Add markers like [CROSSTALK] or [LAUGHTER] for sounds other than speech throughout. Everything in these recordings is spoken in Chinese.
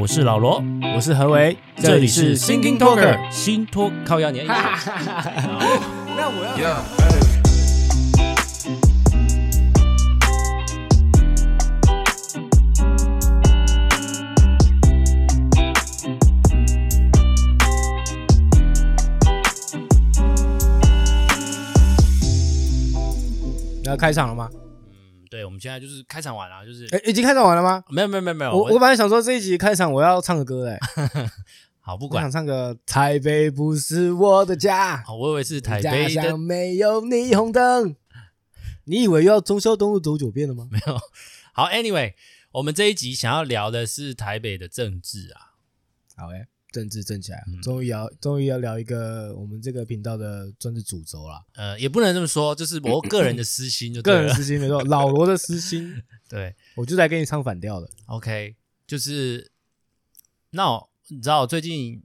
我是老罗，我是何为，这里是 Thinking Talker 新托靠压年。[LAUGHS] 那我要。要开场了吗？对，我们现在就是开场完了，就是哎，已经开场完了吗？没有，没有，没有，没有。我我本来想说这一集开场我要唱个歌哎。[LAUGHS] 好，不管。我想唱个台北不是我的家。好，我以为是台北家乡没有霓虹灯。你以为又要中孝东路走九遍了吗？没有。好，Anyway，我们这一集想要聊的是台北的政治啊。好诶。政治正起来，终于要终于要聊一个我们这个频道的政治主轴了。呃，也不能这么说，就是我个人的私心就，就个人私心没错，[LAUGHS] 老罗的私心。对，我就在跟你唱反调的。OK，就是那你知道最近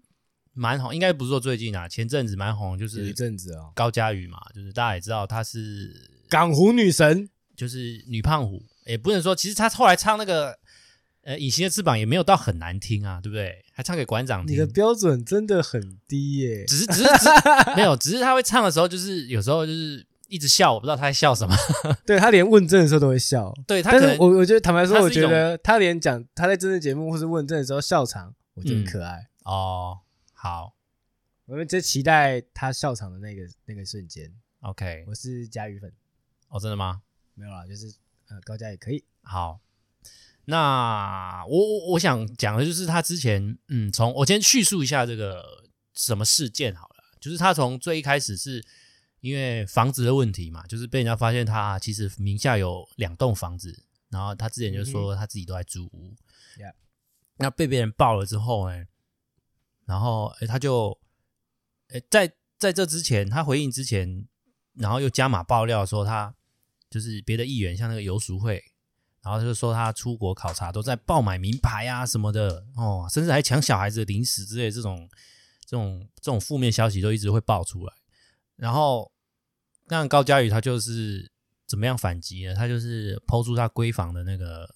蛮红，应该不是说最近啊，前阵子蛮红，就是一阵子哦，高佳瑜嘛，就是大家也知道她是港湖女神，就是女胖虎，也不能说，其实她后来唱那个。呃，隐形的翅膀也没有到很难听啊，对不对？还唱给馆长听。你的标准真的很低耶。只是，只是，只是 [LAUGHS] 没有，只是他会唱的时候，就是有时候就是一直笑，我不知道他在笑什么。[LAUGHS] 对，他连问政的时候都会笑。对，他可能，我我觉得坦白说，我觉得他连讲他在政治节目或是问政的时候笑场，我觉得很可爱。嗯、哦，好，我们在期待他笑场的那个那个瞬间。OK，我是嘉宇粉。哦，真的吗？没有啦，就是呃，高嘉也可以。好。那我我我想讲的就是他之前，嗯，从我先叙述一下这个什么事件好了，就是他从最一开始是因为房子的问题嘛，就是被人家发现他其实名下有两栋房子，然后他之前就说他自己都在租屋，嗯、那被别人爆了之后，呢，然后哎他就哎在在这之前他回应之前，然后又加码爆料说他就是别的议员像那个游淑慧。然后就说他出国考察都在爆买名牌啊什么的哦，甚至还抢小孩子的零食之类这种这种这种负面消息都一直会爆出来。然后那高佳宇他就是怎么样反击呢？他就是 PO 出他闺房的那个，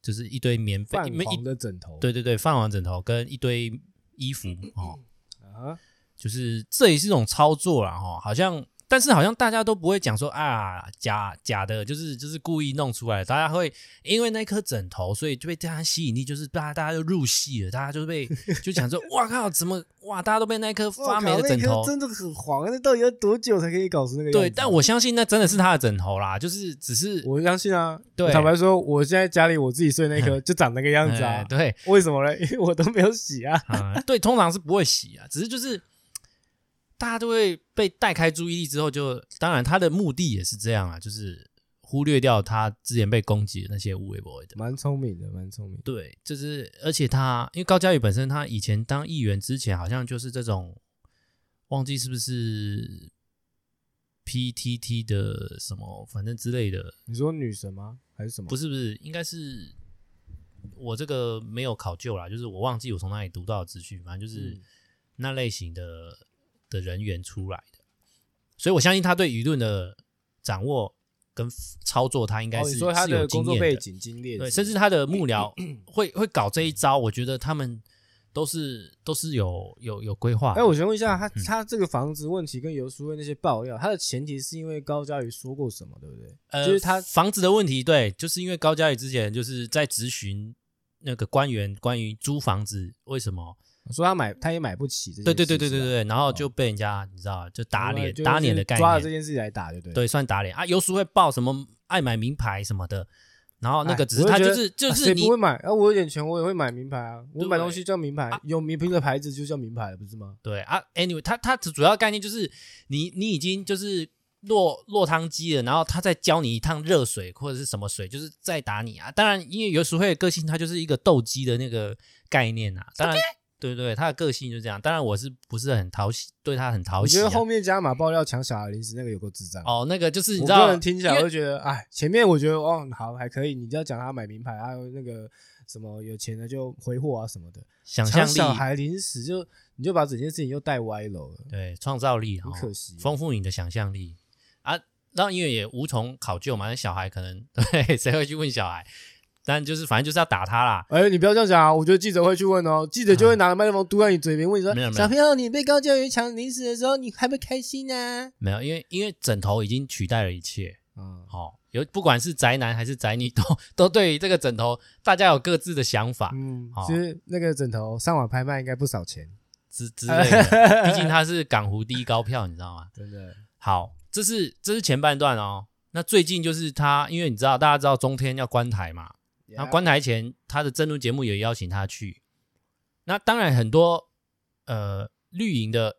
就是一堆棉被、泛黄的枕头，对对对，泛黄枕头跟一堆衣服哦，啊，就是这也是一种操作啦哈，好像。但是好像大家都不会讲说啊，假假的，就是就是故意弄出来的。大家会因为那颗枕头，所以就被大家吸引力，就是大家大家就入戏了，大家就被 [LAUGHS] 就讲说，哇靠，怎么哇，大家都被那颗发霉的枕头真的很黄，那到底要多久才可以搞出那个？对，但我相信那真的是他的枕头啦，就是只是我相信啊。对，坦白说，我现在家里我自己睡那颗 [LAUGHS] 就长那个样子啊。对，为什么呢？因为我都没有洗啊。嗯，对，通常是不会洗啊，只是就是。大家都会被带开注意力之后就，就当然他的目的也是这样啊，就是忽略掉他之前被攻击的那些无微不微的，蛮聪明的，蛮聪明。对，就是而且他因为高嘉宇本身他以前当议员之前好像就是这种，忘记是不是 PTT 的什么反正之类的。你说女神吗？还是什么？不是不是，应该是我这个没有考究啦，就是我忘记我从哪里读到的资讯，反正就是那类型的。的人员出来的，所以我相信他对舆论的掌握跟操作，他应该是、哦、他的工作背景经验，对，甚至他的幕僚 [CLEARS THROAT] 会会搞这一招，我觉得他们都是都是有有有规划。哎，我想问一下，他他这个房子问题跟游淑慧那些爆料，他的前提是因为高嘉瑜说过什么，对不对？呃，就是他房子的问题，对，就是因为高嘉瑜之前就是在咨询那个官员关于租房子为什么。说他买，他也买不起。对对对对对对，然后就被人家、哦、你知道，就打脸，打脸的概念，抓了这件事情来打，对对对，算打脸啊。有时会报什么爱买名牌什么的，然后那个只是他就是就是你、啊、不会买啊，我有点钱，我也会买名牌啊。我买东西叫名牌，啊、有名牌的牌子就叫名牌了，不是吗？对啊，anyway，他他主要概念就是你你已经就是落落汤鸡了，然后他再浇你一趟热水或者是什么水，就是再打你啊。当然，因为有时会的个性，他就是一个斗鸡的那个概念啊。当然。对对，他的个性就这样。当然，我是不是很讨喜，对他很讨喜、啊。我觉得后面加码爆料抢小孩零食那个有够智障。哦，那个就是你知道，个人听起来我就觉得，哎，前面我觉得哦好还可以，你就要讲他买名牌，还有那个什么有钱的就挥霍啊什么的。想象力，小孩零食就你就把整件事情又带歪了。对，创造力很可惜，丰富你的想象力啊。然后因为也无从考究嘛，那小孩可能 [LAUGHS] 对谁会去问小孩？但就是反正就是要打他啦。哎、欸，你不要这样讲啊！我觉得记者会去问哦，记者就会拿着麦克风嘟在你嘴边，问你说：“嗯、小朋友，你被高教育抢零食的时候，你还不开心呢、啊？”没有，因为因为枕头已经取代了一切。嗯，好、哦，有不管是宅男还是宅女，都都对于这个枕头，大家有各自的想法。嗯，其实那个枕头上网拍卖应该不少钱之之类的，毕竟它是港湖第一高票，你知道吗？[LAUGHS] 真的。好，这是这是前半段哦。那最近就是他，因为你知道，大家知道中天要关台嘛。那关台前，他的政论节目也邀请他去。那当然，很多呃绿营的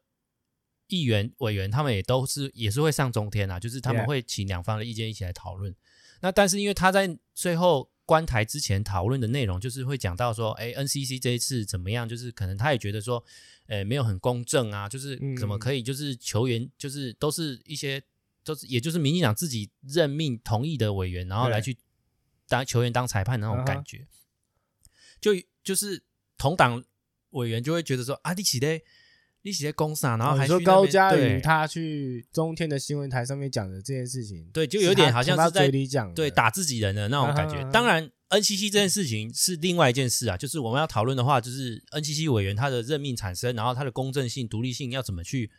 议员委员，他们也都是也是会上中天啊，就是他们会请两方的意见一起来讨论。那但是因为他在最后关台之前讨论的内容，就是会讲到说，哎，NCC 这一次怎么样？就是可能他也觉得说，呃，没有很公正啊，就是怎么可以，就是球员就是都是一些，都是也就是民进党自己任命同意的委员，然后来去。当球员当裁判的那种感觉，uh. 就就是同党委员就会觉得说啊，你起的你起的公啥，然后还说高嘉瑜他去中天的新闻台上面讲的这件事情，对，就有点好像是在嘴里讲，对，打自己人的那种感觉。Uh. 当然，NCC 这件事情是另外一件事啊，就是我们要讨论的话，就是 NCC 委员他的任命产生，然后他的公正性、独立性要怎么去。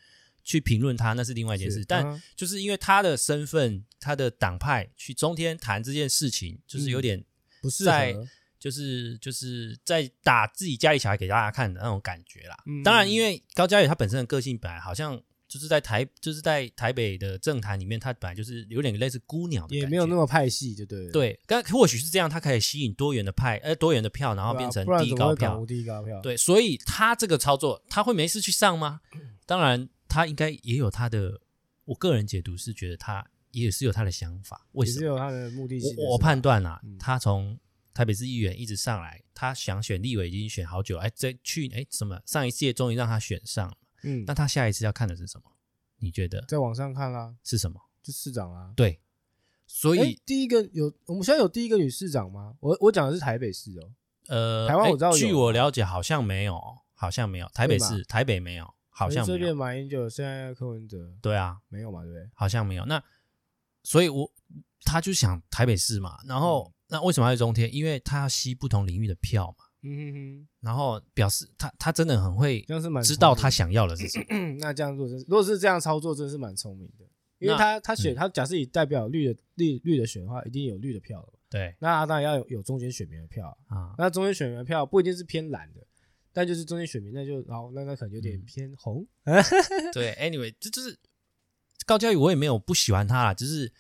去评论他那是另外一件事，但就是因为他的身份，他的党派去中天谈这件事情，就是有点不是在，就是就是在打自己家里小孩给大家看的那种感觉啦。当然，因为高嘉宇他本身的个性本来好像就是在台，就是在台北的政坛里面，他本来就是有点类似孤鸟的，也没有那么派系，就对了。对，但或许是这样，他可以吸引多元的派，呃，多元的票，然后变成第一高票，第一高票。对，所以他这个操作，他会没事去上吗？当然。他应该也有他的，我个人解读是觉得他也是有他的想法，为什么？也是有他的目的性。我我判断啊，嗯、他从台北市议员一直上来，他想选立委已经选好久，哎，这去哎什么上一届终于让他选上了，嗯，那他下一次要看的是什么？你觉得？在网上看啦，是什么？就市长啊，对，所以第一个有我们现在有第一个女市长吗？我我讲的是台北市哦，呃，台湾我知道，据我了解好像没有，好像没有，台北市台北没有。好像这边马英九，现在柯文哲，对啊，没有嘛，对不对？好像没有。那所以我，我他就想台北市嘛，然后、嗯、那为什么要中天？因为他要吸不同领域的票嘛。嗯哼哼。然后表示他他真的很会，知道他想要的是什么。[CLEARS THROAT] 那这样做，如果是这样操作，真是蛮聪明的。因为他他选他假设以代表绿的绿绿的选的话，一定有绿的票了。对。那他当然要有有中间选民的票啊。那中间选民的票不一定是偏蓝的。但就是中间选民，那就然后那那可能有点偏红。[LAUGHS] 嗯、[LAUGHS] 对，anyway，这就是高嘉宇，我也没有不喜欢他啦，就是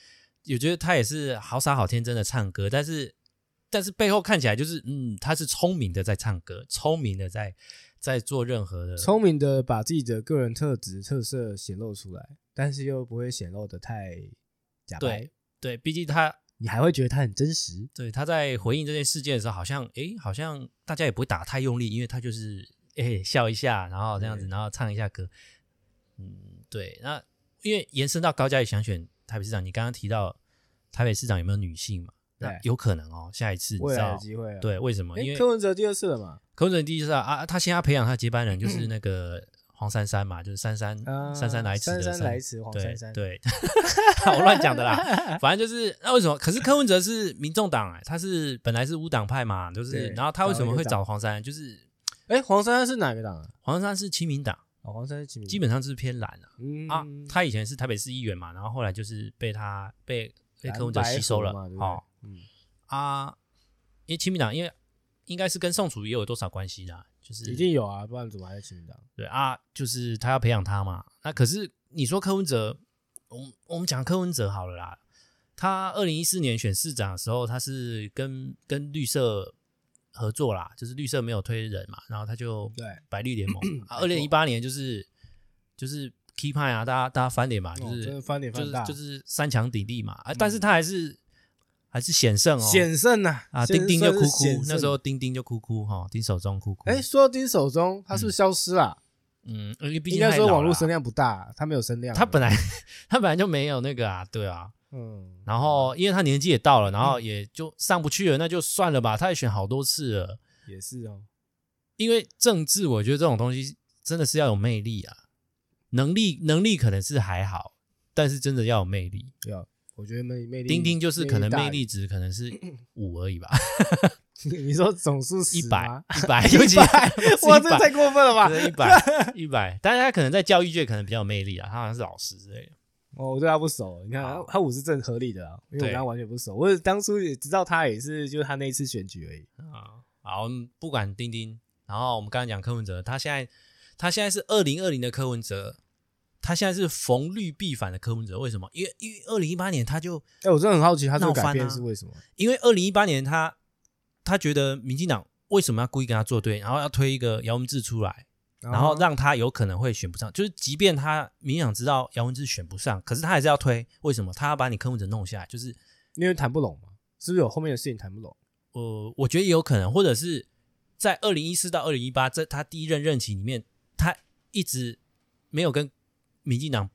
我觉得他也是好傻好天真的唱歌，但是但是背后看起来就是嗯，他是聪明的在唱歌，聪明的在在做任何的，聪明的把自己的个人特质特色显露出来，但是又不会显露的太假白。对，对，毕竟他。你还会觉得他很真实？对，他在回应这件事件的时候，好像诶，好像大家也不会打太用力，因为他就是诶笑一下，然后这样子，然后唱一下歌。嗯，对。那因为延伸到高嘉瑜想选台北市长，你刚刚提到台北市长有没有女性嘛？那有可能哦，下一次未来有机会。对，为什么？因为柯文哲第二次了嘛？柯文哲第一次啊啊！他现在培养他接班人就 [CLEARS THROAT] 是那个。嗯黄珊珊嘛，就是珊珊，珊、呃、珊来迟的珊，珊珊来迟，黄珊珊，对，我 [LAUGHS] 乱讲的啦。[LAUGHS] 反正就是那为什么？可是柯文哲是民众党，哎，他是本来是无党派嘛，就是，然后他为什么会找黄珊珊？就是，哎，黄珊珊是哪个党啊？黄珊珊是亲民党，哦，黄珊珊是亲民，基本上就是偏蓝、啊。嗯啊，他以前是台北市议员嘛，然后后来就是被他被被柯文哲吸收了，好，嗯啊，因为亲民党，因为应该是跟宋楚瑜也有多少关系的。就是一定有啊，不然怎么还在亲民党？对啊，就是他要培养他嘛。那可是你说柯文哲，我们我们讲柯文哲好了啦。他二零一四年选市长的时候，他是跟跟绿色合作啦，就是绿色没有推人嘛，然后他就对白绿联盟。[CLEARS THROAT] 啊，二零一八年就是就是 key 派啊，大家大家翻脸嘛，就是、哦、翻脸翻大，就是就是三强鼎立嘛。啊，但是他还是。还是险胜哦，险胜呐啊！丁丁就哭哭，那时候丁丁就哭哭哈，丁守中哭哭。哎，说到丁守中，他是不是消失了？嗯，因为毕竟应该说网络声量不大，他没有声量。他本来他本来就没有那个啊，对啊，嗯。然后因为他年纪也到了，然后也就上不去了，那就算了吧。他也选好多次了，也是哦。因为政治，我觉得这种东西真的是要有魅力啊，能力能力可能是还好，但是真的要有魅力，要。我觉得魅魅力，丁丁就是可能魅力值可能是 [CLEARS THROAT] 五而已吧。你说总数一百一百 [LAUGHS] 一百，[LAUGHS] 哇，这太过分了吧？一百一百，但是他可能在教育界可能比较有魅力啊，他好像是老师之类的。哦，我对他不熟，你看他他五是正合理的啊，因为我跟他完全不熟，我当初也知道他也是就是他那一次选举而已啊。好，不管丁丁，然后我们刚刚讲柯文哲，他现在他现在是二零二零的柯文哲。他现在是逢绿必反的柯文哲，为什么？因为因为二零一八年他就，哎，我真的很好奇，他这个改变是为什么？因为二零一八年他他觉得民进党为什么要故意跟他作对，然后要推一个姚文智出来，然后让他有可能会选不上。就是即便他民进党知道姚文智选不上，可是他还是要推，为什么？他要把你柯文哲弄下来，就是因为谈不拢嘛？是不是有后面的事情谈不拢？呃，我觉得也有可能，或者是在二零一四到二零一八，这他第一任任期里面，他一直没有跟。民进党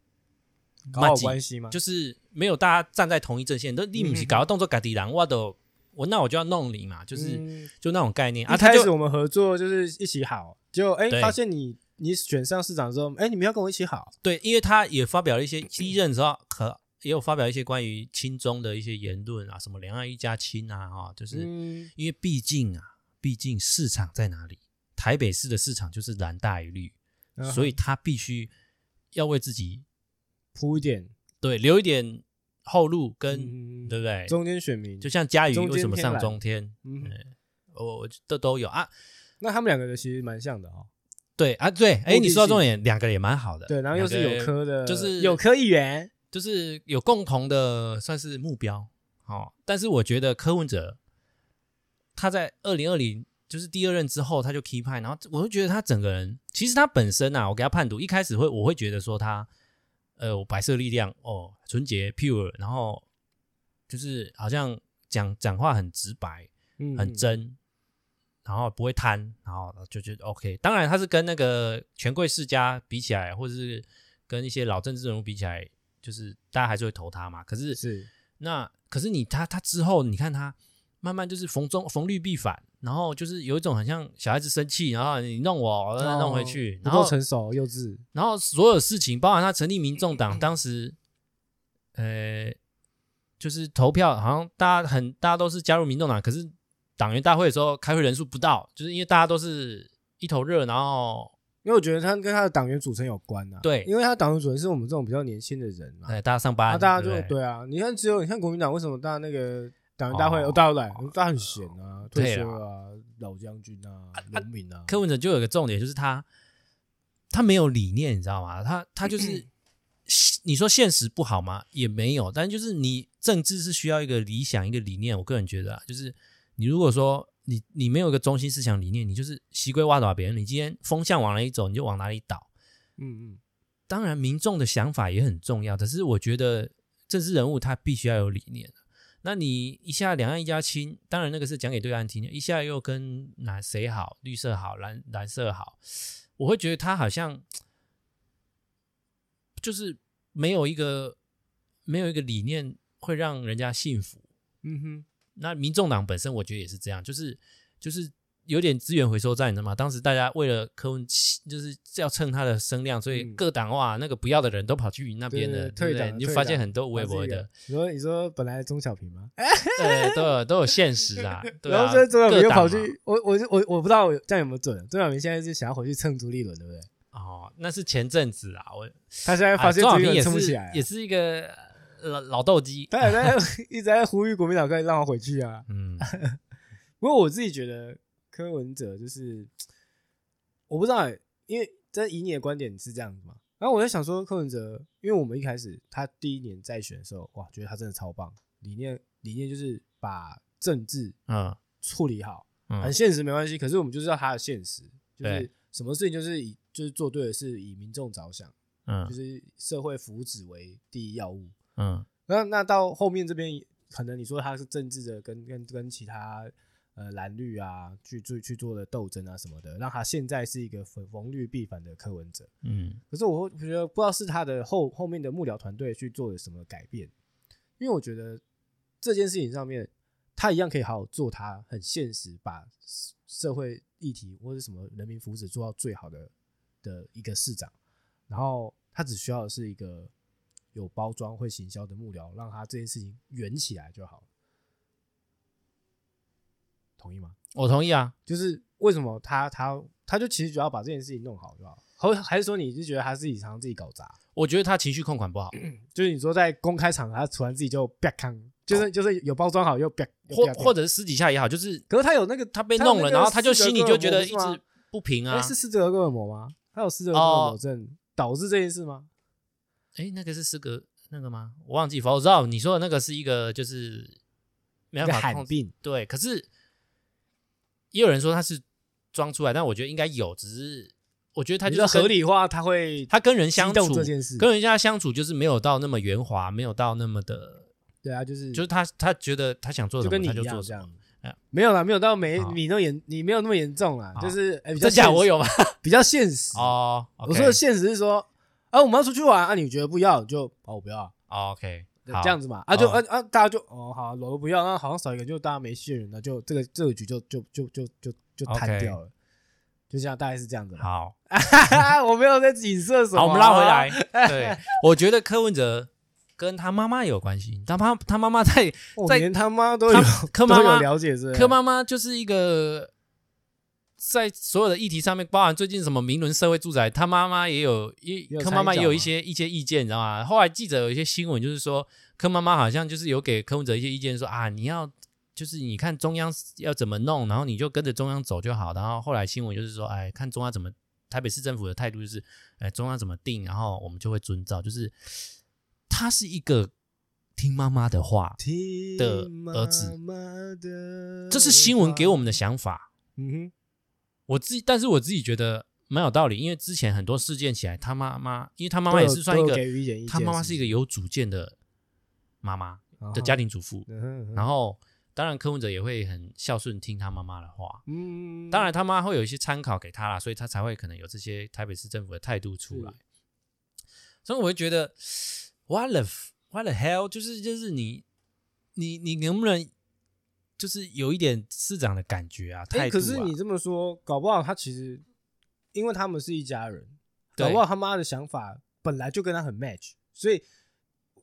搞好关系吗？就是没有大家站在同一阵线，都你不是搞个动作，搞敌人，我都我那我就要弄你嘛，就是、嗯、就那种概念。啊，一开始我们合作就是一起好，结果哎发现你你选上市长之后，哎你们要跟我一起好。对，因为他也发表了一些第一任的时候，可也有发表一些关于亲中的一些言论啊，什么两岸一家亲啊，哈，就是因为毕竟啊，毕竟市场在哪里？台北市的市场就是蓝大于绿，嗯、所以他必须。要为自己铺一点，对，留一点后路跟，对不对？中间选民，就像佳瑜为什么上中天？嗯，我这都有啊。那他们两个的其实蛮像的哦。对啊，对，哎，你说到重点，两个也蛮好的。对，然后又是有科的，就是有科议员，就是有共同的算是目标。哦，但是我觉得柯文哲他在二零二零。就是第二任之后，他就 key 派，然后我就觉得他整个人，其实他本身啊，我给他判读，一开始会我会觉得说他，呃，白色力量哦，纯洁 pure，然后就是好像讲讲话很直白，很真，嗯、然后不会贪，然后就觉得 OK。当然他是跟那个权贵世家比起来，或者是跟一些老政治人物比起来，就是大家还是会投他嘛。可是是那可是你他他之后，你看他慢慢就是逢中逢绿必反。然后就是有一种很像小孩子生气，然后你弄我，我再弄回去，然后不够成熟幼稚。然后所有事情，包含他成立民众党，当时，呃，就是投票，好像大家很大家都是加入民众党，可是党员大会的时候开会人数不到，就是因为大家都是一头热，然后因为我觉得他跟他的党员组成有关啊。对，因为他党员组成是我们这种比较年轻的人嘛，对，大家上班，那大家就对，对啊。你看，只有你看国民党为什么大家那个。党员大会，哦，大家来，大家很闲啊，退休啊，老将军啊，农民啊。柯文哲就有个重点，就是他他没有理念，你知道吗？他他就是 [CLEARS THROAT] 你说现实不好吗？也没有，但就是你政治是需要一个理想，一个理念。我个人觉得啊，就是你如果说你你没有一个中心思想理念，你就是西归挖倒别人。你今天风向往哪里走，你就往哪里倒。嗯嗯。当然，民众的想法也很重要，可是我觉得政治人物他必须要有理念。那你一下两岸一家亲，当然那个是讲给对岸听的，一下又跟哪谁好，绿色好，蓝蓝色好，我会觉得他好像就是没有一个没有一个理念会让人家信服。嗯哼，那民众党本身我觉得也是这样，就是就是。有点资源回收站的嘛，当时大家为了柯文，就是要蹭他的声量，所以各党哇，那个不要的人都跑去那边的，对不对？你就发现很多微博的。你说你说本来钟小平吗？[LAUGHS] [LAUGHS] 对，都有都有现实 [LAUGHS] 啊。然后这钟小平又跑去，我我我我不知道这样有没有准。钟小平现在是想要回去蹭朱立伦，对不对？哦，那是前阵子啊，我他现在发现朱立伦撑不起来，也是一个老老斗鸡，他也在一直在呼吁国民党可以让他回去啊。嗯，不过我自己觉得。柯文哲就是我不知道、欸，因为在以你的观点是这样子嘛。然后我在想说，柯文哲，因为我们一开始他第一年在选的时候，哇，觉得他真的超棒，理念理念就是把政治嗯处理好，很现实没关系。可是我们就知道他的现实，就是什么事情就是以就是做对的是，以民众着想，嗯，就是社会福祉为第一要务，嗯。那那到后面这边，可能你说他是政治的跟，跟跟跟其他。呃，蓝绿啊，去做去做的斗争啊什么的，让他现在是一个逢逢绿必反的柯文哲。嗯，可是我会觉得不知道是他的后后面的幕僚团队去做了什么改变，因为我觉得这件事情上面，他一样可以好好做，他很现实，把社会议题或者什么人民福祉做到最好的的一个市长，然后他只需要的是一个有包装、会行销的幕僚，让他这件事情圆起来就好。同意吗？我同意啊。就是为什么他他他就其实主要把这件事情弄好就好，还还是说你是觉得他自己常常自己搞砸？我觉得他情绪控管不好，[CLEARS THROAT] 就是你说在公开场合他突然自己就啪 [COUGHS] 康，就是就是有包装好又啪，或或者是私底下也好，就是可是他有那个他被弄了，然后他就心里就觉得一直不平啊。是斯德哥尔摩吗？他有斯德哥尔摩症导致这件事吗？哎，那个是斯格那个吗？我忘记，我知道你说的那个是一个就是没办法控制，对，可是也有人说他是装出来，但我觉得应该有，只是。我觉得他就是合理化，他会他跟人相处这件事，跟人家相处就是没有到那么圆滑，没有到那么的，对啊，就是就是他他觉得他想做什么他就做这样，没有啦，没有到没你那么严，你没有那么严重啊，就是这假我有吗？[LAUGHS] 比较现实哦。我说的现实是说，啊，我们要出去玩啊，你觉得不要就哦，我不要，OK，这样子嘛，啊就啊啊大家就哦好，我都不要，那好像少一个就大家没信任，那就这个这个局就就就就就就摊掉了。就这样，大概是这样子。好，[LAUGHS] 我没有在影射什么。好，我们拉回来。[LAUGHS] 对，我觉得柯文哲跟他妈妈有关系。他妈，他妈妈在在连他妈都有柯妈妈了解是。柯妈妈就是一个在所有的议题上面，包含最近什么明伦社会住宅，他妈妈也有一柯妈妈也有一些一些意见，你知道吗？后来记者有一些新闻，就是说柯妈妈好像就是有给柯文哲一些意见，说啊，你要。就是你看中央要怎么弄，然后你就跟着中央走就好。然后后来新闻就是说，哎，看中央怎么，台北市政府的态度就是，哎，中央怎么定，然后我们就会遵照。就是他是一个听妈妈的话的儿子，这是新闻给我们的想法。嗯哼，我自己，但是我自己觉得蛮有道理，因为之前很多事件起来，他妈妈，因为他妈妈也是算一个，他妈妈是一个有主见的妈妈的家庭主妇，然后。当然，柯文哲也会很孝顺，听他妈妈的话。嗯，当然他妈会有一些参考给他啦，所以他才会可能有这些台北市政府的态度出来。[SNIFFS] 所以我会觉得，what the what the hell，就是就是你你你能不能就是有一点市长的感觉啊？态度啊。可是你这么说，搞不好他其实因为他们是一家人，搞不好他妈的想法本来就跟他很 match，所以。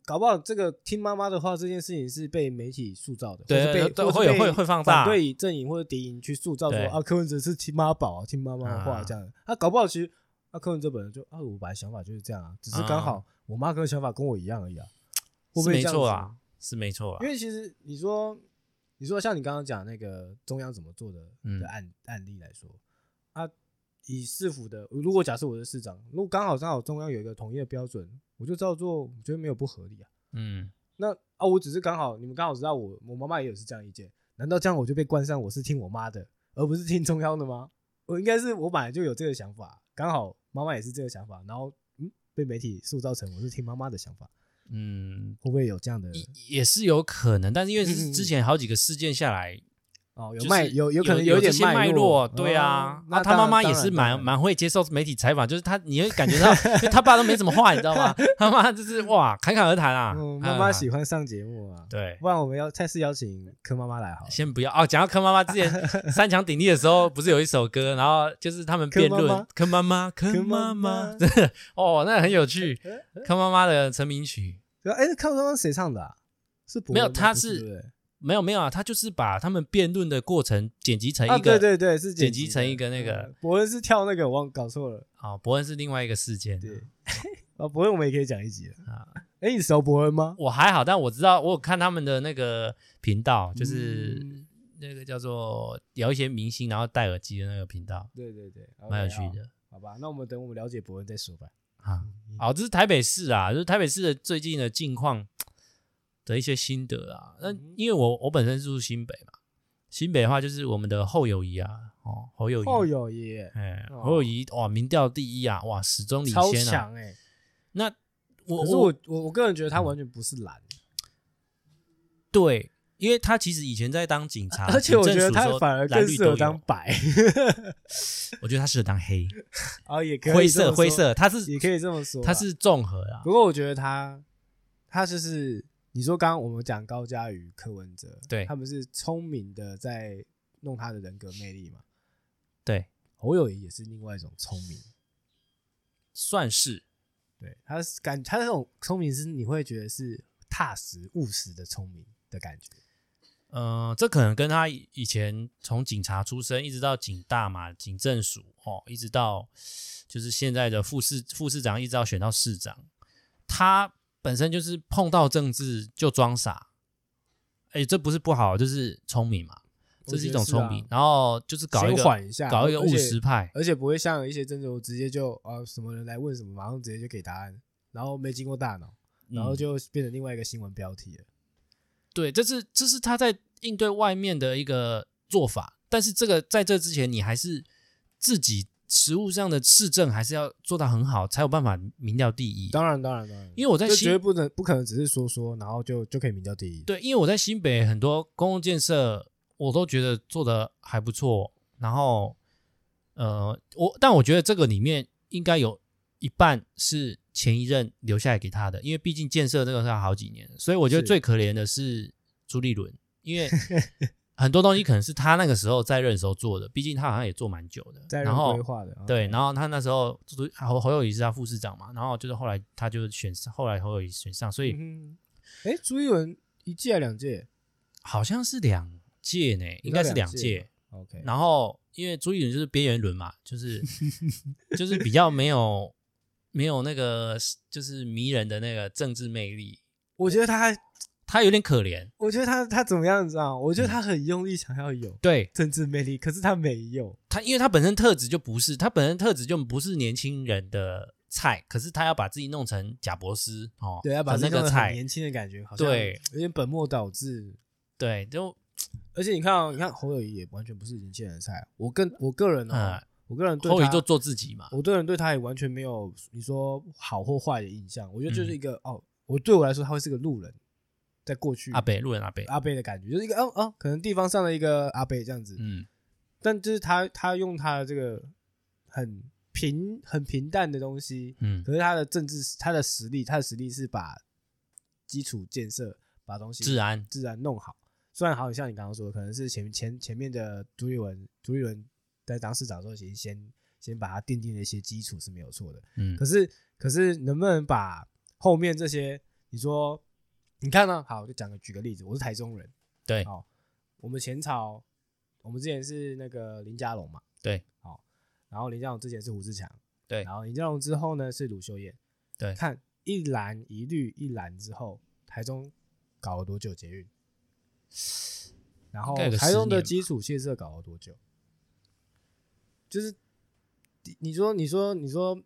搞不好这个听妈妈的话这件事情是被媒体塑造的，对，会会会放大，反对阵营或者敌营去塑造说啊，柯文哲是听妈宝，啊听妈妈的话这样。他搞不好其实啊，柯文哲本人就啊，我本来想法就是这样啊，只是刚好我妈跟想法跟我一样而已啊，是没错啊，是没错啊。因为其实你说你说像你刚刚讲那个中央怎么做的的案案例来说啊，以市府的，如果假设我是市长，如果刚好刚好中央有一个统一的标准。我就照做，我觉得没有不合理啊。嗯，那啊，我只是刚好你们刚好知道我，我妈妈也有是这样意见，难道这样我就被冠上我是听我妈的，而不是听中央的吗？我应该是我本来就有这个想法，刚好妈妈也是这个想法，然后嗯，被媒体塑造成我是听妈妈的想法。嗯，会不会有这样的？也是有可能，但是因为是之前好几个事件下来。哦，有脉有有可能有点脉络，对啊，那他妈妈也是蛮蛮会接受媒体采访，就是他你会感觉到，[LAUGHS] 他爸都没什么话，你知道吗？他妈就是哇，侃侃而谈啊。妈妈喜欢上节目啊，对，不然我们要再次邀请柯妈妈来好。先不要哦，讲到柯妈妈之前 [LAUGHS] 三强鼎立的时候，不是有一首歌，然后就是他们辩论柯妈妈，柯妈妈，真的 [LAUGHS] 哦，那很有趣，柯妈妈的成名曲。哎，柯妈妈谁唱的啊？是没有，他是。没有没有啊，他就是把他们辩论的过程剪辑成一个，对对对，是剪辑成一个那个。伯恩是跳那个，我忘搞错了。好，伯恩是另外一个事件。对，啊，伯恩我们也可以讲一集啊。哎，你熟伯恩吗？我还好，但我知道，我有看他们的那个频道，就是那个叫做聊一些明星，然后戴耳机的那个频道。对对对，蛮有趣的。好吧，那我们等我们了解伯恩再说吧。啊，好，这是台北市啊，就是台北市的最近的近况。的一些心得啊，那因为我我本身是住新北嘛，新北的话就是我们的后友谊啊，哦，侯友谊，后友谊，哎，侯友谊哇，民调第一啊，哇，始终领先啊，哎。那我可是我我我个人觉得他完全不是蓝，对，因为他其实以前在当警察，而且我觉得他反而更适合当白，我觉得他适合当黑啊，[LAUGHS] 也可以灰色灰色，他是也可以这么说，他是综合啊。不过我觉得他他就是。你说刚刚我们讲高嘉瑜、柯文哲，对，他们是聪明的在弄他的人格魅力嘛？对，侯友宜也是另外一种聪明，算是，对，他是感他那种聪明是你会觉得是踏实务实的聪明的感觉。嗯、呃，这可能跟他以前从警察出身，一直到警大嘛，警政署哦，一直到就是现在的副市副市长，一直到选到市长，他本身就是碰到政治就装傻，哎，这不是不好，就是聪明嘛，这是一种聪明。啊、然后就是搞一个缓一下，搞一个务实派，而且，而且不会像一些政治直接就啊什么人来问什么，马上直接就给答案，然后没经过大脑，然后就变成另外一个新闻标题了。对，这是这是他在应对外面的一个做法，但是这个在这之前，你还是自己实务上的市政还是要做到很好，才有办法民调第一。当然，当然，当然，因为我在新绝对不能不可能只是说说，然后就就可以民调第一。对，因为我在新北很多公共建设，我都觉得做的还不错。然后，呃，我但我觉得这个里面应该有一半是。前一任留下来给他的，因为毕竟建设这个是要好几年，所以我觉得最可怜的是朱立伦，因为很多东西可能是他那个时候在任时候做的，毕竟他好像也做蛮久的，在然后对，然后他那时候侯侯友谊是他副市长嘛，然后就是后来他就选上，后来侯友谊选上，所以，哎，朱一文一届还两届？好像是两届呢，应该是两届。OK，然后因为朱一文就是边缘轮嘛，就是 [LAUGHS] 就是比较没有。没有那个就是迷人的那个政治魅力，我觉得他还他有点可怜。我觉得他他怎么样，你知道？我觉得他很用力想要有对政治魅力，可是他没有。他因为他本身特质就不是，他本身特质就不是年轻人的菜，可是他要把自己弄成贾伯斯哦，对，要把那个菜年轻的感觉，好像对，有点本末倒置。对，就而且你看哦，你看侯友谊也完全不是年轻人的菜。我跟我个人呢、哦。嗯我个人对他就做自己嘛，我个人对他也完全没有你说好或坏的印象。我觉得就是一个、嗯、哦，我对我来说他会是个路人，在过去阿北路人阿北阿北的感觉，就是一个嗯嗯，可能地方上的一个阿北这样子。嗯，但就是他他用他的这个很平很平淡的东西，嗯，可是他的政治他的实力，他的实力是把基础建设把东西治安治安弄好。虽然好像你刚刚说的，可能是前前前面的朱立文朱立文。在当市长的时候，其实先先把它奠定了一些基础是没有错的。嗯，可是可是能不能把后面这些，你说你看呢？好，我就讲个举个例子，我是台中人，对，好，我们前朝，我们之前是那个林佳龙嘛，对，好，然后林佳龙之前是胡志强，对，然后林佳龙之后呢是卢秀燕，对，看一蓝一绿一蓝之后，台中搞了多久捷运？然后台中的基础建设搞了多久？就是你说，你说，你说，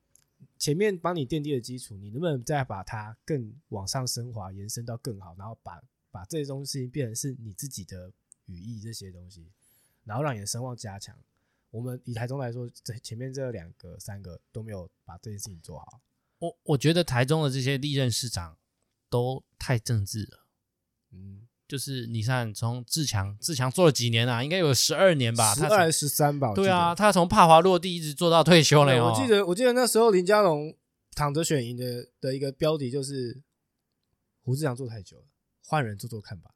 前面帮你奠定的基础，你能不能再把它更往上升华，延伸到更好，然后把把这些东西变成是你自己的语义这些东西，然后让你的声望加强。我们以台中来说，这前面这两个、三个都没有把这件事情做好。我我觉得台中的这些历任市长都太政治了，嗯。就是你看，从志强，志强做了几年啊？应该有十二年吧，十二十三吧。对啊，他从帕华落地一直做到退休了。我记得，我记得那时候林佳龙躺着选赢的的一个标题就是胡志强做太久了，换人做做看吧。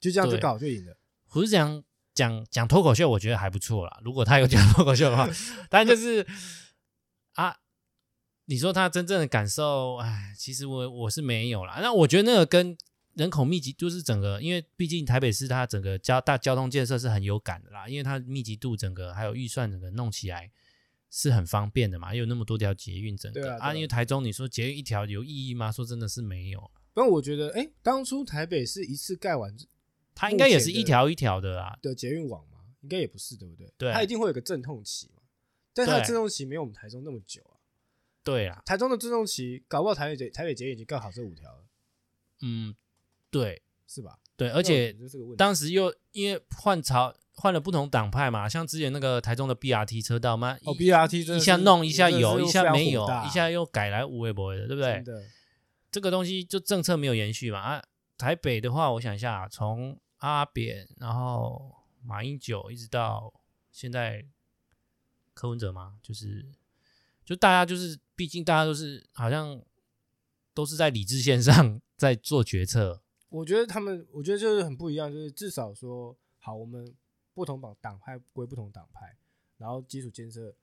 就这样就搞就赢了。胡志强讲讲脱口秀，我觉得还不错啦。如果他有讲脱口秀的话，[LAUGHS] 但就是啊，你说他真正的感受，哎，其实我我是没有啦。那我觉得那个跟。人口密集就是整个，因为毕竟台北市它整个交大交通建设是很有感的啦，因为它密集度整个还有预算整个弄起来是很方便的嘛，又有那么多条捷运整个啊，啊，因为台中你说捷运一条有意义吗？说真的是没有。但我觉得，哎、欸，当初台北市一次盖完，它应该也是一条一条的啦的捷运网嘛，应该也不是对不对？对，它一定会有个阵痛期嘛，但它的阵痛期没有我们台中那么久啊。对啊，台中的阵痛期搞不好台北捷台北捷运已经盖好这五条了。嗯。对，是吧？对，而且当时又因为换朝换了不同党派嘛，像之前那个台中的 BRT 车道嘛，哦，BRT 一下弄一下有，一下没有，一下又改来无为博的，对不对？这个东西就政策没有延续嘛。啊，台北的话，我想一下，从阿扁，然后马英九，一直到现在柯文哲嘛，就是就大家就是，毕竟大家都是好像都是在理智线上 [LAUGHS] 在做决策。我觉得他们，我觉得就是很不一样，就是至少说，好，我们不同党党派归不同党派，然后基础建设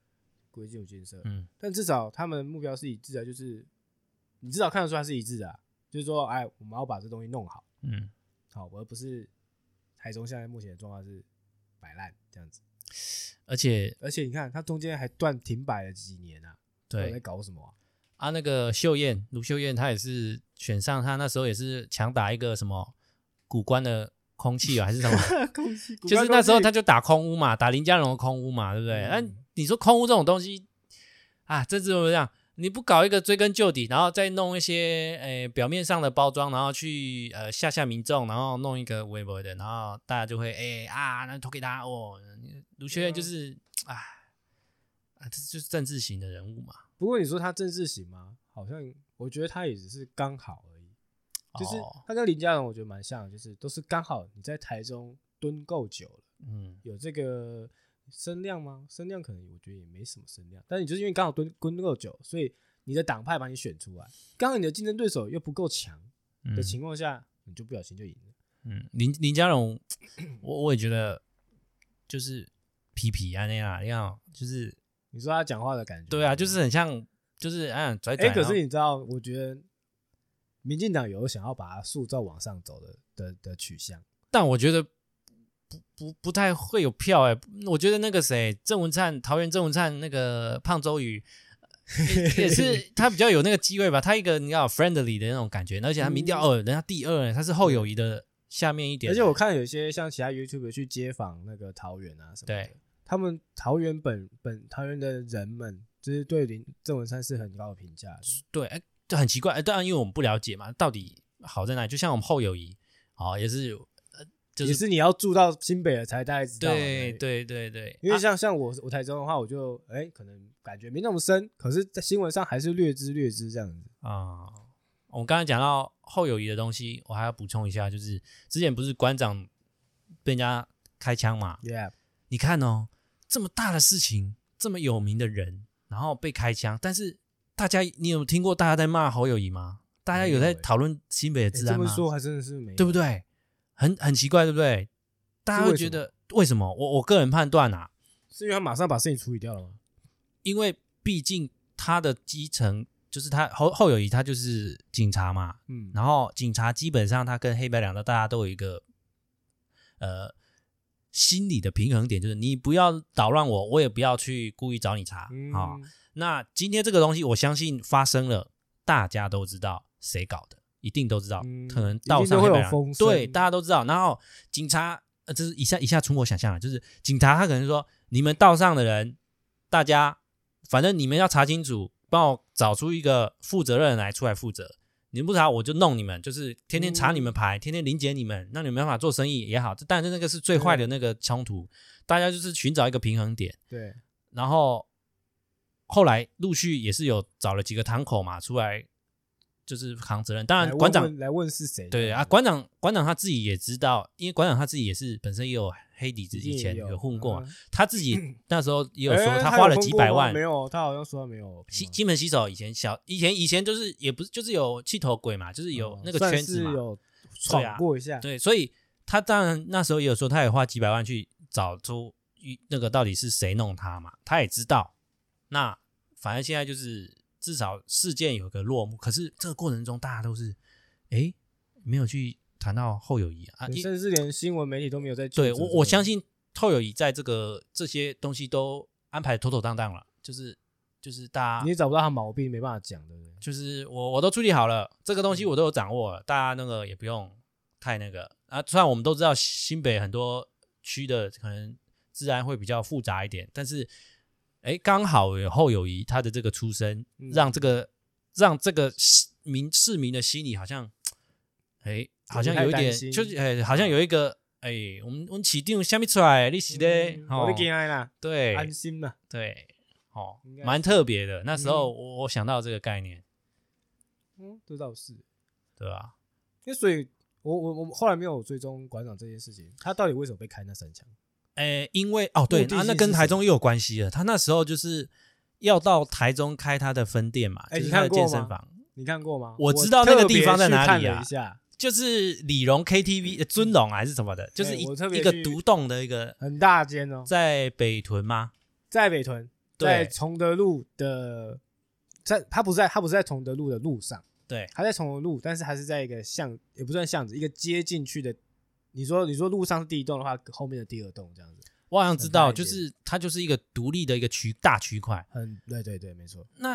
归基础建设，嗯，但至少他们目标是一致的，就是你至少看得出来是一致的、啊，就是说，哎，我们要把这东西弄好，嗯，好，而不是台中现在目前的状况是摆烂这样子。而且而且你看，它中间还断停摆了几年啊，对，在搞什么啊？啊，那个秀燕卢秀燕，她也是选上，她那时候也是强打一个什么古关的空气啊，还是什么？[LAUGHS] 空气，就是那时候他就打空屋嘛，打林佳龙的空屋嘛，对不对？那、嗯、你说空屋这种东西啊，这怎么样？你不搞一个追根究底，然后再弄一些诶、呃、表面上的包装，然后去呃吓吓民众，然后弄一个微博的，然后大家就会诶啊，那投给他哦。卢秀燕就是啊，啊，这就是政治型的人物嘛。不过你说他政治型吗？好像我觉得他也只是刚好而已，就是他跟林佳荣我觉得蛮像，就是都是刚好你在台中蹲够久了，嗯，有这个。声量吗？声量可能我觉得也没什么声量，但你就是因为刚好蹲蹲够久，所以你的党派把你选出来，刚好你的竞争对手又不够强的情况下，嗯、你就不小心就赢了。嗯，林林佳荣，[CLEARS THROAT] 我我也觉得就是皮皮啊那样，那样就是你说他讲话的感觉，对啊，就是很像，就是嗯拽拽。哎、欸，可是你知道，我觉得民进党有想要把它塑造往上走的的的取向，但我觉得。不不不太会有票哎、欸，我觉得那个谁郑文灿，桃园郑文灿那个胖周瑜 [LAUGHS] 也，是他比较有那个机会吧，他一个你要 friendly 的那种感觉，而且他民调二，人家第二，他是后友谊的下面一点。而且我看有一些像其他 YouTube 去街访那个桃园啊什么的，对，他们桃园本本桃园的人们就是对林郑文山是很高的评价，对，哎，就很奇怪，哎，当然因为我们不了解嘛，到底好在哪里？就像我们后友谊，哦，也是。就是、也是你要住到新北了才大概知道。对对对对，因为像、啊、像我我台中的话，我就哎、欸、可能感觉没那么深，可是，在新闻上还是略知略知这样子啊。我们刚才讲到后友谊的东西，我还要补充一下，就是之前不是馆长被人家开枪嘛？Yeah，你看哦，这么大的事情，这么有名的人，然后被开枪，但是大家你有听过大家在骂侯友谊吗？大家有在讨论新北的治安吗？欸、这么说还真的是没，对不对？很很奇怪，对不对？大家会觉得为什么？我我个人判断啊，是因为他马上把事情处理掉了吗？因为毕竟他的基层就是他侯侯友谊，他就是警察嘛，嗯，然后警察基本上他跟黑白两道大家都有一个呃心理的平衡点，就是你不要捣乱我，我也不要去故意找你茬啊、嗯哦。那今天这个东西，我相信发生了，大家都知道谁搞的。一定都知道，嗯、可能道上会有风声，对，大家都知道。然后警察，呃，这是一下一下出我想象了，就是警察他可能说，你们道上的人，大家反正你们要查清楚，帮我找出一个负责任来出来负责。你们不查，我就弄你们，就是天天查你们牌，嗯、天天临检你们，让你们没办法做生意也好。但是那个是最坏的那个冲突，大家就是寻找一个平衡点。对，然后后来陆续也是有找了几个堂口嘛出来。就是扛责任，当然馆长来问，是谁？对啊，馆长馆长他自己也知道，因为馆长他自己也是本身也有黑底子，以前有混过，他自己 [COUGHS] 那时候也有说他花了几百万，没有，他好像说他没有。西金门洗手以前小以前以前就是也不是就是有气头鬼嘛，就是有那个圈子嘛，有闯过一下，对，所以他当然那时候也有说他也花几百万去找出那个到底是谁弄他嘛，他也知道。那反正现在就是。至少事件有个落幕，可是这个过程中大家都是，哎，没有去谈到后友谊啊，甚至连新闻媒体都没有在。对我，我相信后友谊在这个这些东西都安排妥妥当当了，就是就是大家你也找不到他毛病，没办法讲，对不对？就是我我都处理好了，这个东西我都有掌握了，大家那个也不用太那个啊。虽然我们都知道新北很多区的可能治安会比较复杂一点，但是。哎，刚好有后友谊他的这个出身，让这个让这个民市民的心里好像，哎，好像有一点，就是哎，好像有一个哎，我们我们起定下面出来，你是的，我的惊爱啦，对，安心嘛，对，哦，蛮特别的。那时候我我想到这个概念，嗯，这倒是，对吧？因为所以，我我我后来没有追踪馆长这件事情，他到底为什么被开那三枪？诶，因为哦，对，那那跟台中又有关系了。他那时候就是要到台中开他的分店嘛，就是他的健身房。你看过吗？我知道那个地方在哪里啊？就是李荣 KTV [LAUGHS] 尊龙还是什么的，就是一一个独栋的一个很大间哦，在北屯吗？在北屯，在崇德路的在他不是在他不是在崇德路的路上，对，他在崇德路，但是还是在一个巷，也不算巷子，一个接进去的。你说你说路上是第一栋的话，后面的第二栋这样子。我好像知道，就是它就是一个独立的一个区大区块。嗯，对对对，没错。那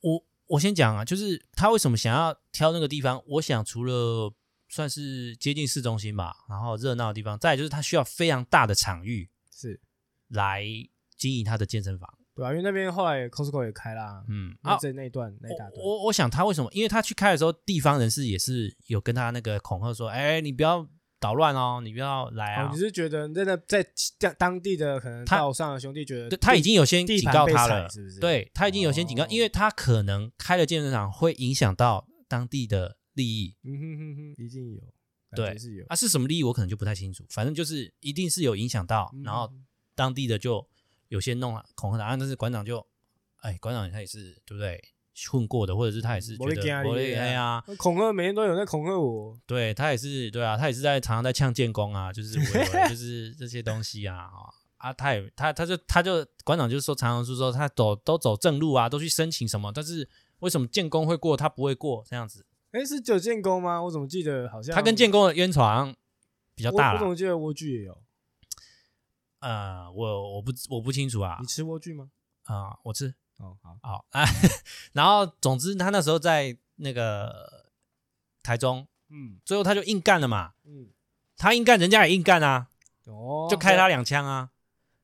我我先讲啊，就是他为什么想要挑那个地方？我想除了算是接近市中心吧，然后热闹的地方，再就是他需要非常大的场域，是来经营他的健身房。对啊，因为那边后来 Costco 也开啦，嗯，啊，在那一段那一大段，我我想他为什么？因为他去开的时候，地方人士也是有跟他那个恐吓说，哎，你不要。捣乱哦！你不要来啊！哦、你是觉得真的在当地的可能道上的兄弟觉得他已经有先警告他了，是不是？对，他已经有先警告，哦、因为他可能开了健身场会影响到当地的利益。嗯哼哼哼，一定有，对，是有。啊，是什么利益我可能就不太清楚，反正就是一定是有影响到，嗯、然后当地的就有些弄了恐吓他，但是馆长就，哎，馆长他也是对不对？混过的，或者是他也是觉得，我哎呀，恐吓每天都有在恐吓我。对他也是，对啊，他也是在常常在呛建工啊，就是 [LAUGHS] 就是这些东西啊啊，他也他他就他就馆长就是说，常常是说他走都走正路啊，都去申请什么，但是为什么建工会过，他不会过这样子？哎，是只有建工吗？我怎么记得好像他跟建工的冤仇好像比较大。我怎么记得莴苣也有？呃，我我不我不清楚啊。你吃莴苣吗？啊，我吃。哦，好，好啊，[LAUGHS] 然后总之他那时候在那个台中，嗯，最后他就硬干了嘛，嗯，他硬干，人家也硬干啊，哦，就开他两枪啊，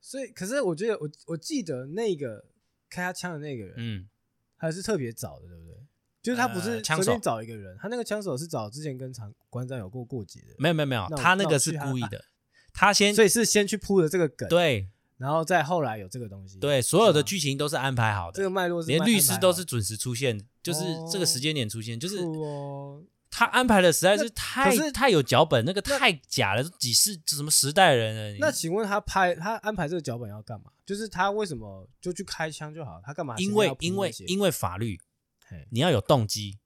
所以，可是我觉得我我记得那个开他枪的那个人，嗯，还是特别早的，对不对？就是他不是随便找一个人，他那个枪手是找之前跟长馆长有过过节的，没有没有没有，他那个是故意的，他先，所以是先去铺的这个梗，对。然后再后来有这个东西，对，所有的剧情都是安排好的，这个脉络是连律师都是准时出现，就是这个时间点出现，就是他安排的实在是太太有脚本，那个太假了，几世什么时代人？那请问他拍他安排这个脚本要干嘛？就是他为什么就去开枪就好？他干嘛？因为因为因为法律，你要有动机，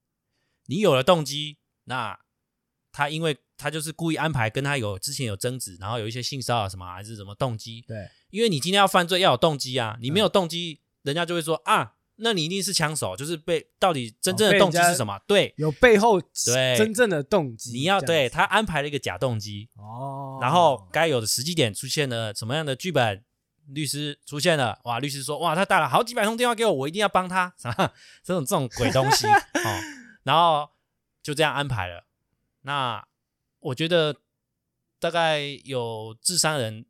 你有了动机，那他因为他就是故意安排跟他有之前有争执，然后有一些性骚扰什么还是什么动机，对。因为你今天要犯罪要有动机啊，你没有动机，人家就会说啊，那你一定是枪手，就是被到底真正的动机是什么？对，有背后对真正的动机，你要对他安排了一个假动机哦，然后该有的时机点出现了什么样的剧本，律师出现了，哇，律师说哇，他打了好几百通电话给我，我一定要帮他，啥 [LAUGHS] 这种这种鬼东西 [LAUGHS] 哦，然后就这样安排了。那我觉得大概有智商的人。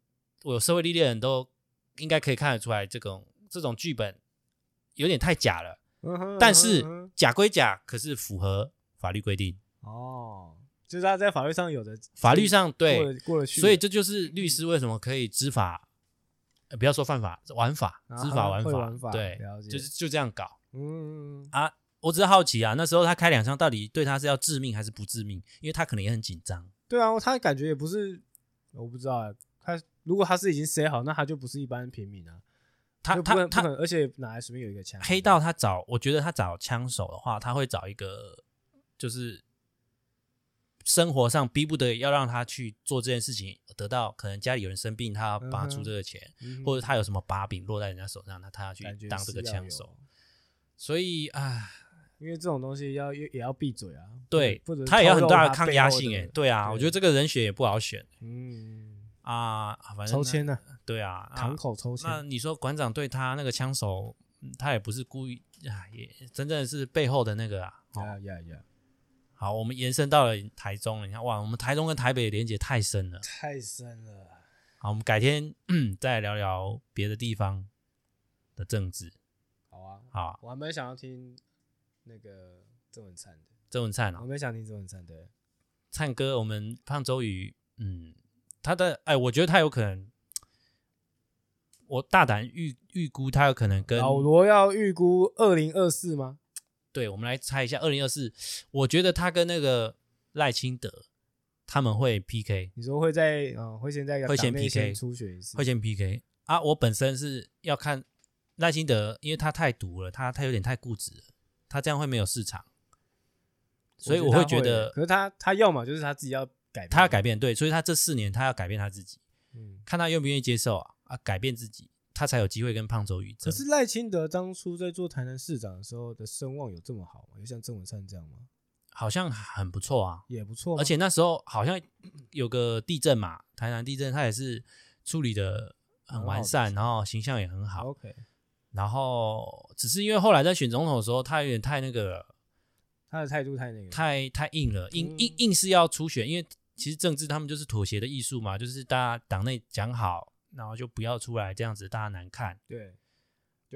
我有社会历练的人都应该可以看得出来，这种这种剧本有点太假了。但是假归假，可是符合法律规定。哦，就是他在法律上有的，法律上对过了去，所以这就是律师为什么可以知法，不要说犯法，玩法，知法玩法，对，就是就这样搞。嗯啊，我只是好奇啊，那时候他开两枪，到底对他是要致命还是不致命？因为他可能也很紧张。对啊，他感觉也不是，我不知道他。如果他是已经塞好，那他就不是一般平民啊。他他他，而且哪来随便有一个枪？黑道他找，我觉得他找枪手的话，他会找一个，就是生活上逼不得已要让他去做这件事情，得到可能家里有人生病，他要拔出这个钱，或者他有什么把柄落在人家手上，他他要去当这个枪手。所以啊，因为这种东西要也要闭嘴啊。对，他也要很大的抗压性哎。对啊，对我觉得这个人选也不好选。嗯。啊，反正抽签呢，对啊，堂口抽签。那你说馆长对他那个枪手，他也不是故意啊，也真正是背后的那个啊。呀呀呀！好，我们延伸到了台中，你看哇，我们台中跟台北的连接太深了，太深了。好，我们改天 [CLEARS THROAT] 再聊聊别的地方的政治。好啊，好啊，我还没想要听那个郑文灿的，郑文灿啊，我没想听郑文灿的，灿哥，我们胖周瑜，嗯。他的哎，我觉得他有可能，我大胆预预估他有可能跟老罗要预估二零二四吗？对，我们来猜一下二零二四。我觉得他跟那个赖清德他们会 PK。你说会在嗯，会先在会先 PK 初选一次，会先 PK 啊。我本身是要看赖清德，因为他太毒了，他他有点太固执了，他这样会没有市场，所以我会觉得，可是他他要么就是他自己要改。他要改变，对，所以他这四年他要改变他自己，嗯，看他愿不愿意接受啊，啊，改变自己。他才有机会跟胖周瑜争。可是赖清德当初在做台南市长的时候的声望有这么好吗？有像郑文灿这样吗？好像很不错啊，也不错。而且那时候好像有个地震嘛，台南地震，他也是处理的很完善，然后形象也很好。OK。然后只是因为后来在选总统的时候，他有点太那个，他的态度太那个，太太硬了，硬硬硬是要初选，因为其实政治他们就是妥协的艺术嘛，就是大家党内讲好，然后就不要出来这样子，大家难看。对，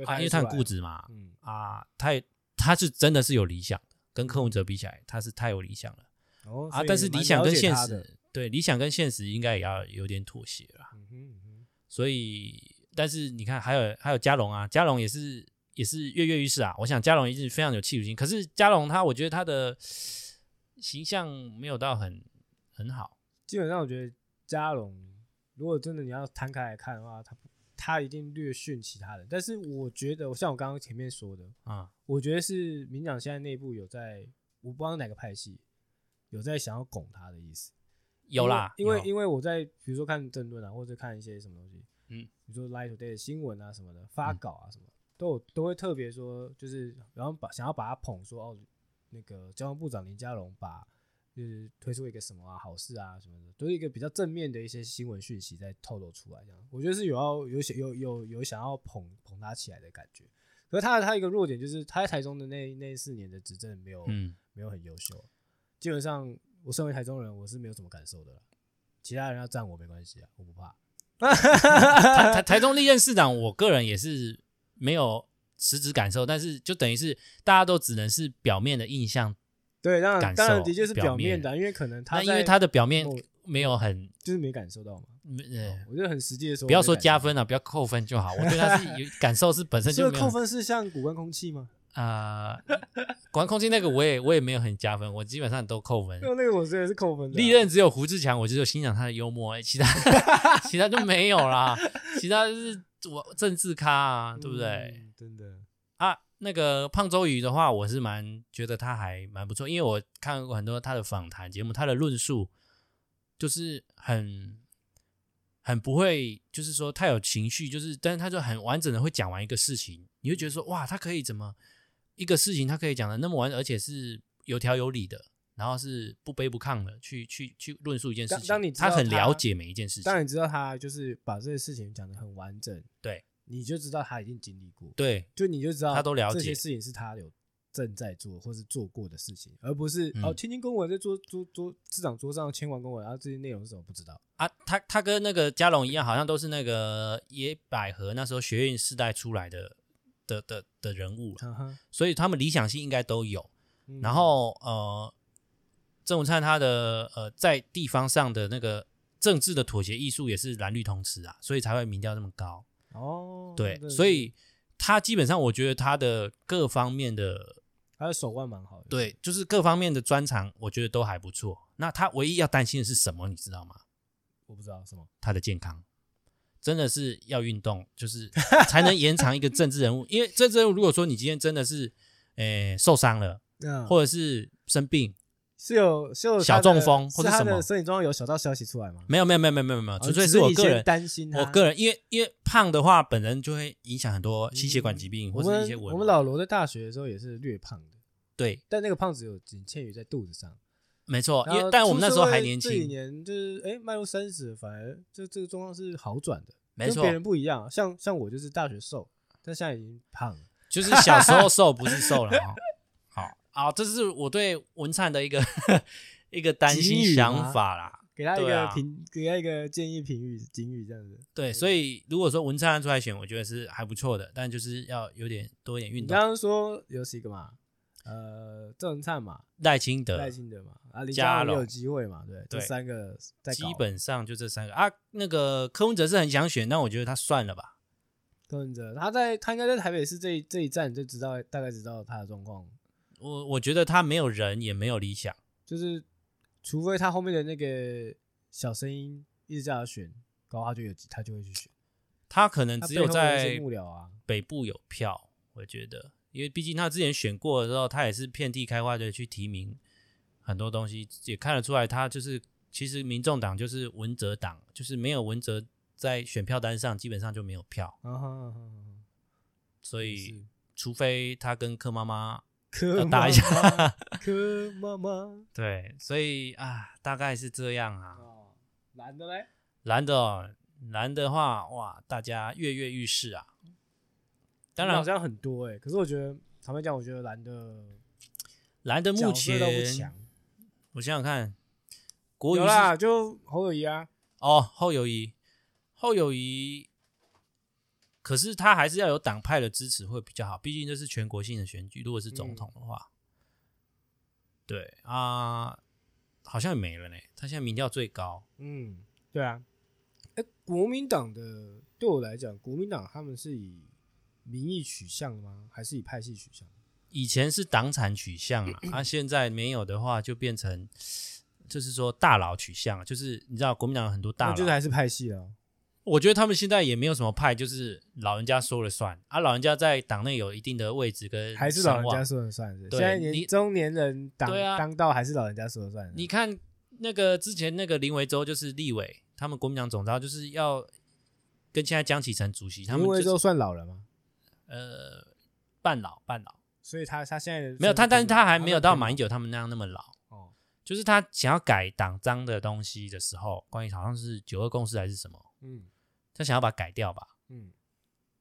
啊，因为他很固执嘛，嗯啊，他也他是真的是有理想的，跟柯文哲比起来，他是太有理想了。哦，啊，但是理想跟现实，对，理想跟现实应该也要有点妥协了。嗯哼嗯哼，所以。但是你看，还有还有加龙啊，加龙也是也是跃跃欲试啊。我想加龙一定非常有企图心，可是加龙他，我觉得他的形象没有到很很好。基本上，我觉得加龙如果真的你要摊开来看的话，他他一定略逊其他人。但是我觉得，像我刚刚前面说的啊，我觉得是民党现在内部有在，我不知道哪个派系有在想要拱他的意思。有啦，因为因为，因为我在比如说看政论啊，或者看一些什么东西。嗯，比如说 Light Today 的新闻啊什么的，发稿啊什么，嗯、都有都会特别说，就是然后把想要把他捧说哦，那个交通部长林佳龙把就是推出一个什么啊好事啊什么的，都是一个比较正面的一些新闻讯息在透露出来，这样我觉得是有要有有有有想要捧捧他起来的感觉。可是他他一个弱点就是他在台中的那那四年的执政没有、嗯、没有很优秀，基本上我身为台中人，我是没有什么感受的啦。其他人要赞我没关系啊，我不怕。[LAUGHS] 台台台中历任市长，我个人也是没有实质感受，但是就等于是大家都只能是表面的印象，对，当然当然的确是表面的，因为可能他因为他的表面没有很就是没感受到嘛，嗯，我觉得很实际的说，不要说加分了，不要扣分就好，我觉得他是有感受是本身就 [LAUGHS] 扣分是像古关空气吗？啊，管、呃、空气那个我也我也没有很加分，我基本上都扣分。那个我觉得是扣分的、啊。历任只有胡志强，我就欣赏他的幽默，其他 [LAUGHS] 其他就没有啦。其他就是我政治咖啊，对不对？嗯、真的啊，那个胖周瑜的话，我是蛮觉得他还蛮不错，因为我看过很多他的访谈节目，他的论述就是很很不会，就是说太有情绪，就是但是他就很完整的会讲完一个事情，你会觉得说哇，他可以怎么？一个事情他可以讲的那么完，而且是有条有理的，然后是不卑不亢的去去去论述一件事情。当你他，他很了解每一件事情，当你知道他就是把这些事情讲的很完整，对，你就知道他已经经历过，对，就你就知道他都了解这些事情是他有正在做或是做过的事情，而不是、嗯、哦，签签公文在桌桌桌市长桌上签完公文，然后这些内容是什么不知道啊？他他跟那个嘉龙一样，好像都是那个野百合那时候学院世代出来的。的的的人物，uh huh. 所以他们理想性应该都有。嗯、然后呃，郑文灿他的呃在地方上的那个政治的妥协艺术也是蓝绿通吃啊，所以才会民调那么高。哦，对，对所以他基本上我觉得他的各方面的他的手腕蛮好的，对，就是各方面的专长，我觉得都还不错。那他唯一要担心的是什么？你知道吗？我不知道什么，他的健康。真的是要运动，就是才能延长一个政治人物。因为政治人物，如果说你今天真的是，诶、欸、受伤了，嗯、或者是生病，是有是有小中风或者什么，身体中有小道消息出来吗？没有没有没有没有没有没有，纯粹是我个人担心。我个人因为因为胖的话，本人就会影响很多心血管疾病、嗯、或者一些我。我们老罗在大学的时候也是略胖的，对，但那个胖子有仅限于在肚子上。没错，因为但我们那时候还年轻，这几年就是哎，迈入三十，反而这这个状况是好转的。没错，跟别人不一样。像像我就是大学瘦，但现在已经胖了，就是小时候瘦不是瘦了哈。好啊，这是我对文灿的一个一个担心想法啦，给他一个评，啊、给他一个建议评语警语这样子。对，所以如果说文灿出来选，我觉得是还不错的，但就是要有点多一点运动。你刚刚说有几个嘛？呃，郑文灿嘛，赖清德，赖清德嘛，啊，林佳龙有机会嘛？对，这三个在基本上就这三个啊。那个柯文哲是很想选，但我觉得他算了吧。柯文哲他在他应该在台北市这一这一站就知道大概知道他的状况。我我觉得他没有人也没有理想，就是除非他后面的那个小声音一直叫他选，然后他就有他就会去选。他可能只有在北部有票，我觉得。因为毕竟他之前选过的时候，他也是遍地开花的去提名很多东西，也看得出来他就是其实民众党就是文哲党，就是没有文哲在选票单上基本上就没有票。啊哈啊哈啊哈所以除非他跟柯妈妈打一下柯妈妈对，所以啊，大概是这样啊。哦，男的嘞？蓝的、哦，蓝的话，哇，大家跃跃欲试啊。当然好像很多哎、欸，可是我觉得坦白讲，我觉得蓝的蓝的目前。我想想看，国瑜有啦，就侯友谊啊。哦，侯友谊，侯友谊。可是他还是要有党派的支持会比较好，毕竟这是全国性的选举。如果是总统的话，嗯、对啊，好像也没了呢。他现在民调最高。嗯，对啊。哎，国民党的对我来讲，国民党他们是以民意取向吗？还是以派系取向？以前是党产取向啊，[COUGHS] 啊，现在没有的话，就变成就是说大佬取向，就是你知道国民党有很多大佬，就是还是派系啊。我觉得他们现在也没有什么派，就是老人家说了算啊。老人家在党内有一定的位置跟还是老人家说了算是。对，现在年中年人当对啊，当道还是老人家说了算。你看那个之前那个林维洲就是立委，他们国民党总召就是要跟现在江启臣主席，他们、就是、林维洲算老了吗？呃，半老半老，所以他他现在没有他，但是他还没有到马英九他们那样那么老。哦。就是他想要改党章的东西的时候，关于好像是九二共识还是什么，嗯。他想要把它改掉吧，嗯，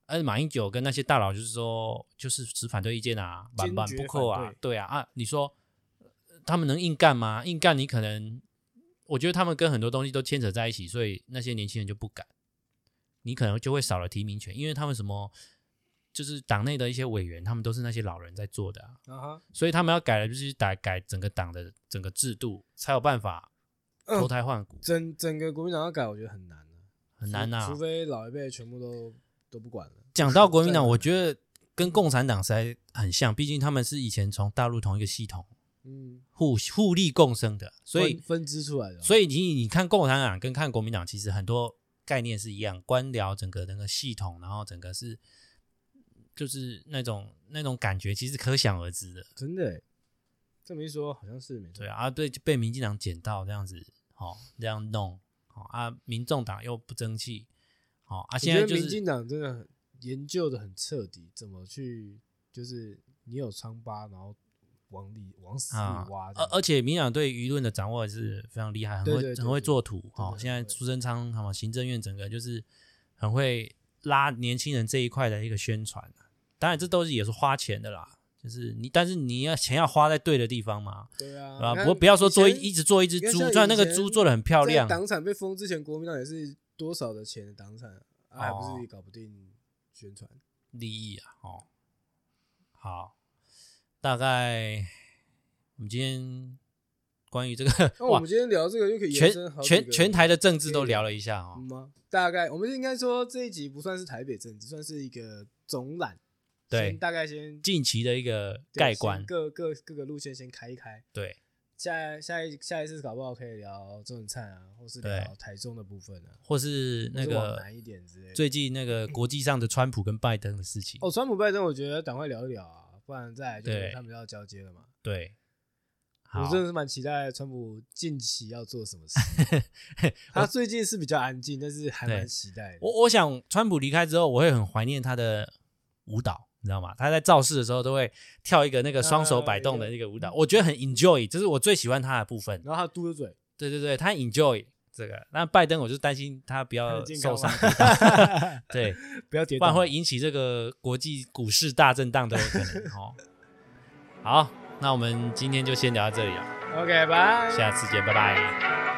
而马英九跟那些大佬就是说，就是持反对意见啊，板板不扣啊，对。啊啊，你说他们能硬干吗？硬干你可能，我觉得他们跟很多东西都牵扯在一起，所以那些年轻人就不敢，你可能就会少了提名权，因为他们什么就是党内的一些委员，他们都是那些老人在做的啊，所以他们要改的就是改改整个党的整个制度，才有办法脱胎换骨。整整个国民党要改，我觉得很难。很难呐、啊，除非老一辈全部都都不管了。讲到国民党，我觉得跟共产党实在很像，毕竟他们是以前从大陆同一个系统，嗯，互互利共生的，所以分支出来的。所以你你看共产党跟看国民党，其实很多概念是一样，官僚整个那个系统，然后整个是就是那种那种感觉，其实可想而知的。真的，这么一说，好像是没错。对啊，对，被民进党捡到这样子，哦，这样弄。啊，民众党又不争气，好啊！现在就是民进党真的很研究的很彻底，怎么去就是你有疮疤，然后往里往死里挖。而而且民进党对舆论的掌握也是非常厉害，很会很会做图。好，现在苏贞昌什么行政院整个就是很会拉年轻人这一块的一个宣传。当然，这都是也是花钱的啦。就是你，但是你要钱要花在对的地方嘛？对啊，啊，不过不要说做一一直做一只猪，虽然那个猪做的很漂亮。党产被封之前，国民党也是多少的钱的党产，啊，还不是搞不定宣传利益啊？哦，好，大概我们今天关于这个，[LAUGHS] 那我们今天聊这个又可以全全全台的政治都聊了一下哦？吗？大概我们应该说这一集不算是台北政治，算是一个总览。对，大概先近期的一个概观，各各各个路线先开一开。对，下下一下一次搞不好可以聊中餐啊，或是聊台中的部分啊，或是那个难一点之类。最近那个国际上的川普跟拜登的事情。哦，川普拜登，我觉得赶快聊一聊啊，不然再来就他们要交接了嘛。对，我真的是蛮期待川普近期要做什么事。[LAUGHS] 他最近是比较安静，但是还蛮期待的。我我想川普离开之后，我会很怀念他的舞蹈。你知道吗？他在造势的时候都会跳一个那个双手摆动的那个舞蹈，啊、我觉得很 enjoy，这是我最喜欢他的部分。然后他嘟着嘴，对对对，他 enjoy 这个。那拜登，我就担心他不要受伤，[LAUGHS] [LAUGHS] 对，不要跌，不然会引起这个国际股市大震荡都有可能。哦，好，那我们今天就先聊到这里了。OK，拜，下次见，拜拜。